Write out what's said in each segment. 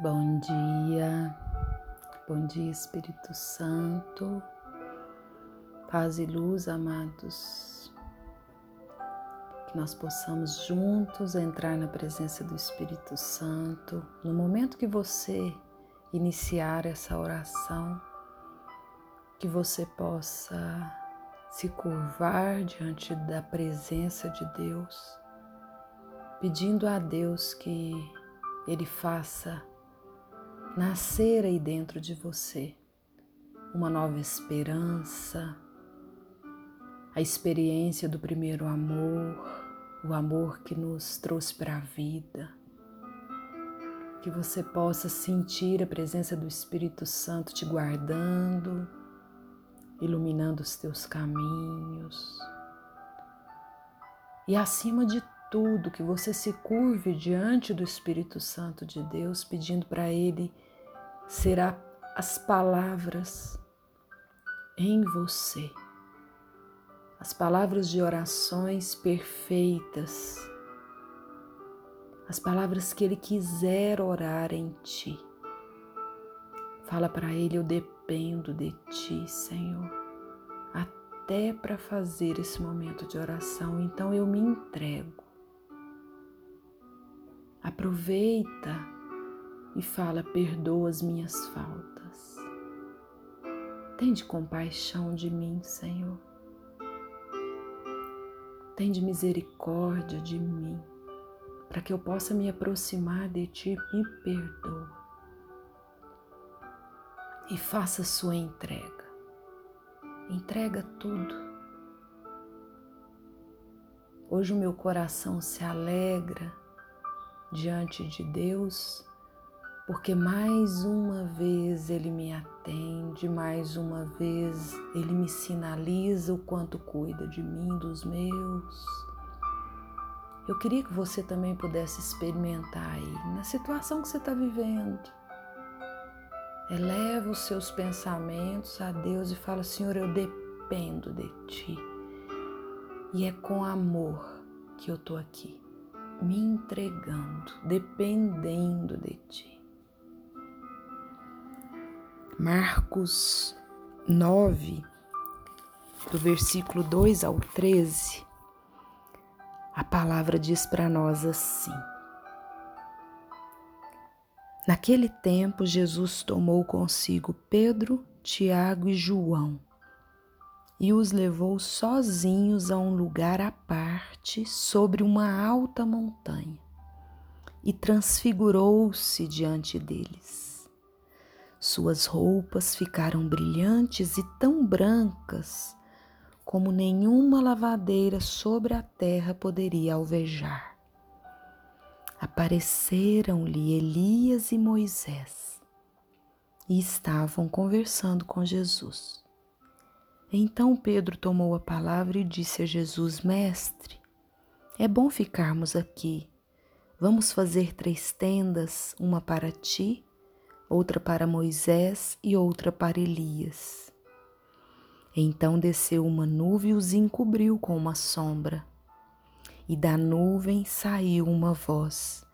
Bom dia, bom dia Espírito Santo, paz e luz, amados. Que nós possamos juntos entrar na presença do Espírito Santo. No momento que você iniciar essa oração, que você possa se curvar diante da presença de Deus, pedindo a Deus que Ele faça nascer aí dentro de você uma nova esperança, a experiência do primeiro amor, o amor que nos trouxe para a vida. Que você possa sentir a presença do Espírito Santo te guardando, iluminando os teus caminhos. E acima de tudo, que você se curve diante do Espírito Santo de Deus, pedindo para Ele será as palavras em você, as palavras de orações perfeitas, as palavras que Ele quiser orar em ti. Fala para Ele: Eu dependo de ti, Senhor, até para fazer esse momento de oração, então eu me entrego. Aproveita e fala: Perdoa as minhas faltas. Tende compaixão de mim, Senhor. Tende misericórdia de mim, para que eu possa me aproximar de Ti. Me perdoa. E faça sua entrega. Entrega tudo. Hoje o meu coração se alegra diante de Deus porque mais uma vez Ele me atende, mais uma vez Ele me sinaliza o quanto cuida de mim, dos meus. Eu queria que você também pudesse experimentar aí, na situação que você está vivendo. Eleva os seus pensamentos a Deus e fala: Senhor, eu dependo de Ti. E é com amor que eu estou aqui, me entregando, dependendo de Ti. Marcos 9, do versículo 2 ao 13, a palavra diz para nós assim: Naquele tempo, Jesus tomou consigo Pedro, Tiago e João e os levou sozinhos a um lugar à parte sobre uma alta montanha e transfigurou-se diante deles. Suas roupas ficaram brilhantes e tão brancas como nenhuma lavadeira sobre a terra poderia alvejar. Apareceram-lhe Elias e Moisés e estavam conversando com Jesus. Então Pedro tomou a palavra e disse a Jesus: Mestre, é bom ficarmos aqui. Vamos fazer três tendas, uma para ti outra para Moisés e outra para Elias. Então desceu uma nuvem e os encobriu com uma sombra. E da nuvem saiu uma voz: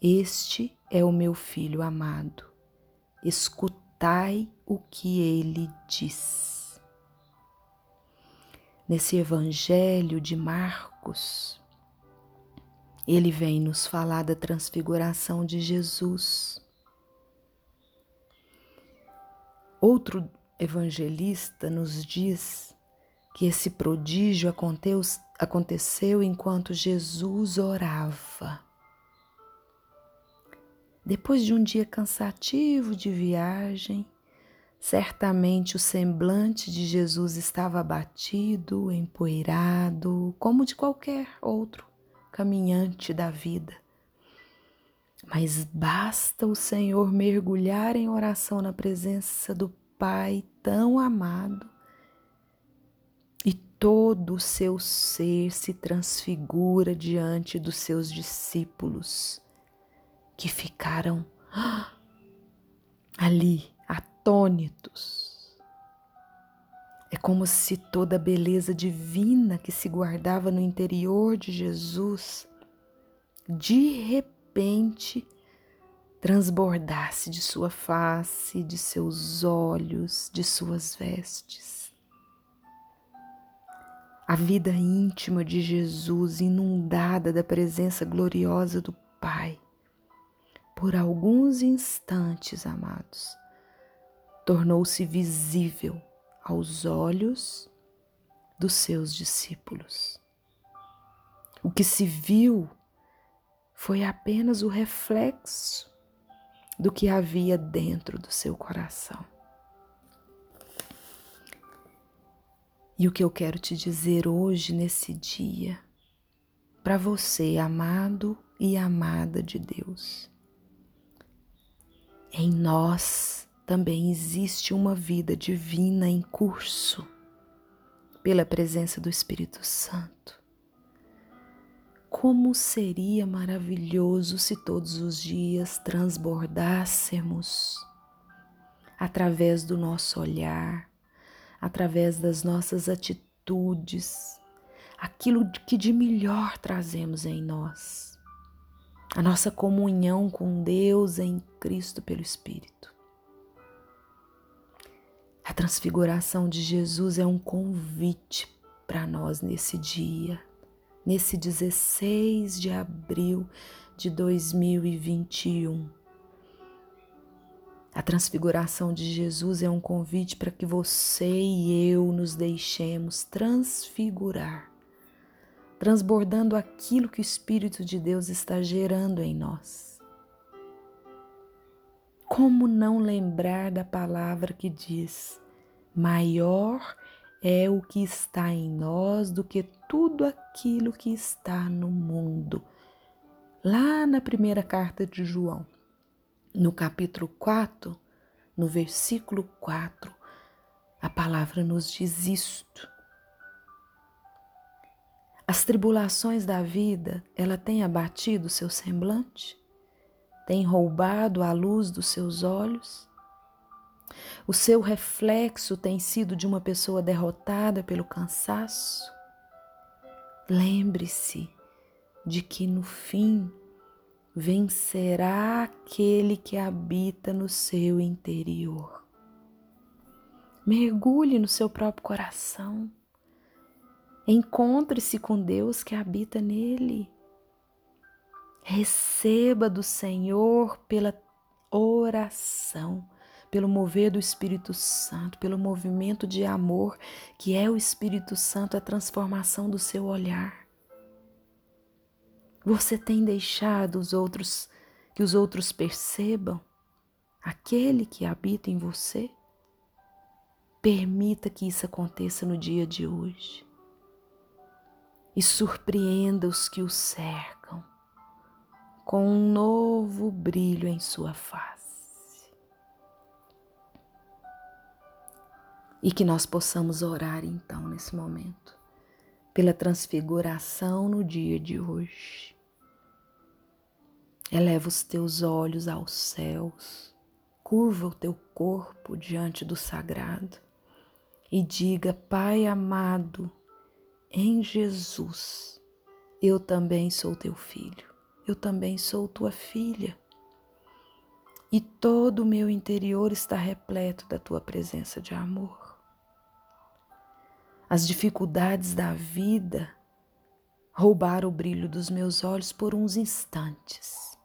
Este é o meu filho amado. Escutai o que ele diz. Nesse evangelho de Marcos, ele vem nos falar da transfiguração de Jesus Outro evangelista nos diz que esse prodígio aconteceu enquanto Jesus orava. Depois de um dia cansativo de viagem, certamente o semblante de Jesus estava abatido, empoeirado, como de qualquer outro caminhante da vida. Mas basta o Senhor mergulhar em oração na presença do Pai tão amado e todo o seu ser se transfigura diante dos seus discípulos que ficaram ali atônitos. É como se toda a beleza divina que se guardava no interior de Jesus de repente repente transbordasse de sua face, de seus olhos, de suas vestes. A vida íntima de Jesus, inundada da presença gloriosa do Pai, por alguns instantes, amados, tornou-se visível aos olhos dos seus discípulos. O que se viu foi apenas o reflexo do que havia dentro do seu coração. E o que eu quero te dizer hoje, nesse dia, para você, amado e amada de Deus, em nós também existe uma vida divina em curso pela presença do Espírito Santo. Como seria maravilhoso se todos os dias transbordássemos através do nosso olhar, através das nossas atitudes, aquilo que de melhor trazemos em nós, a nossa comunhão com Deus em Cristo pelo Espírito. A transfiguração de Jesus é um convite para nós nesse dia nesse 16 de abril de 2021. A transfiguração de Jesus é um convite para que você e eu nos deixemos transfigurar, transbordando aquilo que o Espírito de Deus está gerando em nós. Como não lembrar da palavra que diz: maior é o que está em nós do que tudo aquilo que está no mundo. Lá na primeira carta de João, no capítulo 4, no versículo 4, a palavra nos diz isto. As tribulações da vida, ela tem abatido seu semblante? Tem roubado a luz dos seus olhos? O seu reflexo tem sido de uma pessoa derrotada pelo cansaço? Lembre-se de que no fim vencerá aquele que habita no seu interior. Mergulhe no seu próprio coração. Encontre-se com Deus que habita nele. Receba do Senhor pela oração pelo mover do Espírito Santo, pelo movimento de amor que é o Espírito Santo, a transformação do seu olhar. Você tem deixado os outros que os outros percebam aquele que habita em você? Permita que isso aconteça no dia de hoje. E surpreenda os que o cercam com um novo brilho em sua face. E que nós possamos orar então nesse momento pela transfiguração no dia de hoje. Eleva os teus olhos aos céus, curva o teu corpo diante do sagrado e diga: Pai amado, em Jesus, eu também sou teu filho, eu também sou tua filha. E todo o meu interior está repleto da tua presença de amor as dificuldades da vida roubaram o brilho dos meus olhos por uns instantes.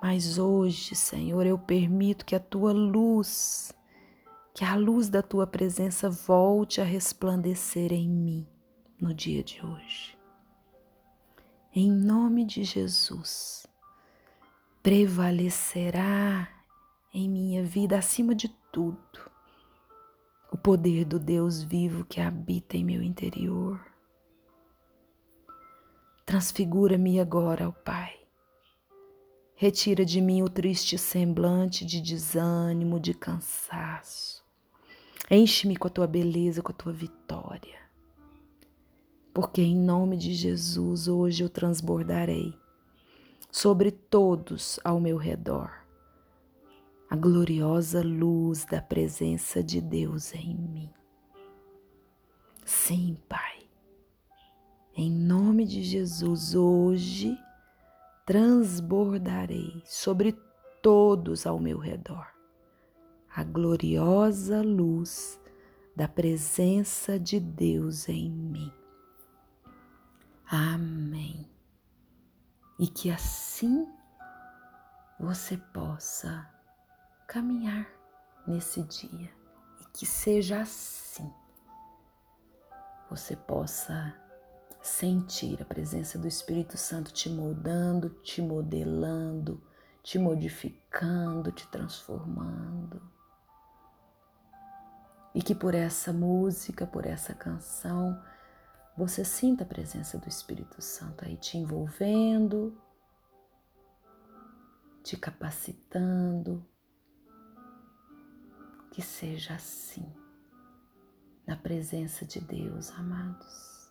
Mas hoje, Senhor, eu permito que a tua luz, que a luz da tua presença volte a resplandecer em mim no dia de hoje. Em nome de Jesus, prevalecerá em minha vida acima de tudo o poder do Deus vivo que habita em meu interior. Transfigura-me agora, ó Pai. Retira de mim o triste semblante de desânimo, de cansaço. Enche-me com a tua beleza, com a tua vitória. Porque em nome de Jesus hoje eu transbordarei sobre todos ao meu redor a gloriosa luz da presença de Deus em mim. Sim, Pai, em nome de Jesus, hoje transbordarei sobre todos ao meu redor a gloriosa luz da presença de Deus em mim. Amém. E que assim você possa caminhar nesse dia e que seja assim. Você possa sentir a presença do Espírito Santo te moldando, te modelando, te modificando, te transformando. E que por essa música, por essa canção, você sinta a presença do Espírito Santo aí te envolvendo, te capacitando. Que seja assim, na presença de Deus, amados.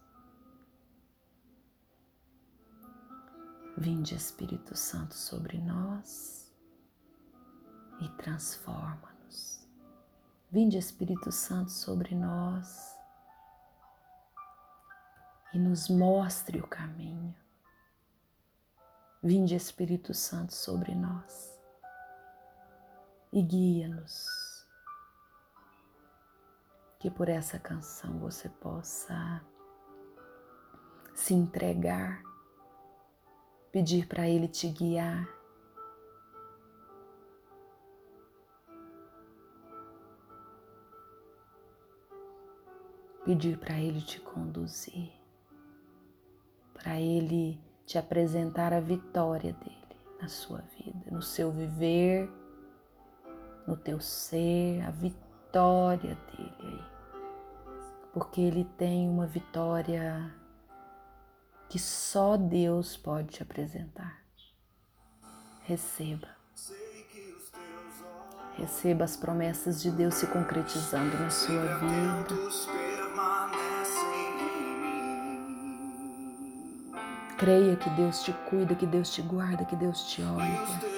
Vinde, Espírito Santo, sobre nós e transforma-nos. Vinde, Espírito Santo, sobre nós e nos mostre o caminho. Vinde, Espírito Santo, sobre nós e guia-nos. Que por essa canção você possa se entregar, pedir para Ele te guiar. Pedir para Ele te conduzir, para Ele te apresentar a vitória dele na sua vida, no seu viver, no teu ser, a vitória dele aí. Porque ele tem uma vitória que só Deus pode te apresentar. Receba. Receba as promessas de Deus se concretizando na sua vida. Creia que Deus te cuida, que Deus te guarda, que Deus te olha.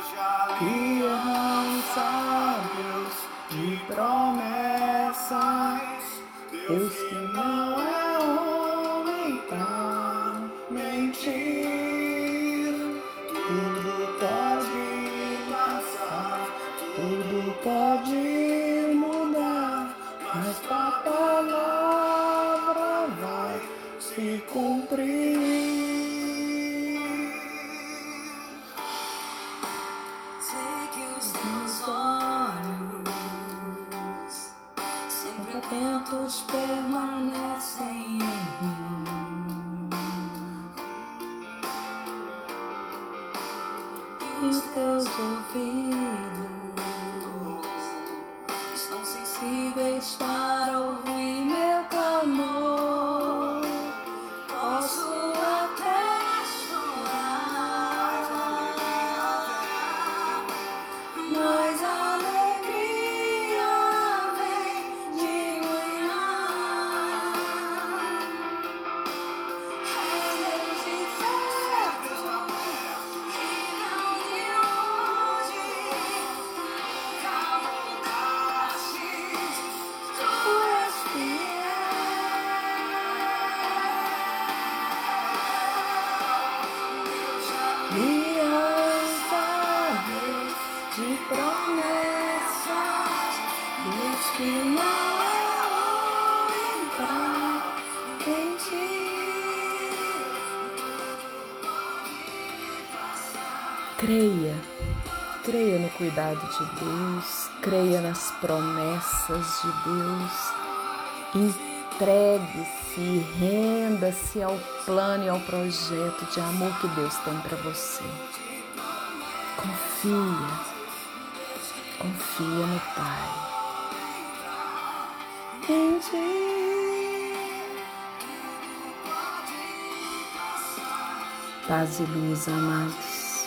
De aliança, Deus de promessas, atentos permanecem em mim. Creia, creia no cuidado de Deus, creia nas promessas de Deus, entregue-se, renda-se ao plano e ao projeto de amor que Deus tem para você. Confia, confia no Pai. Em ti. Paz e luz, amados.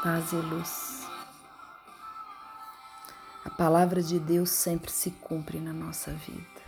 Paz e luz. A palavra de Deus sempre se cumpre na nossa vida.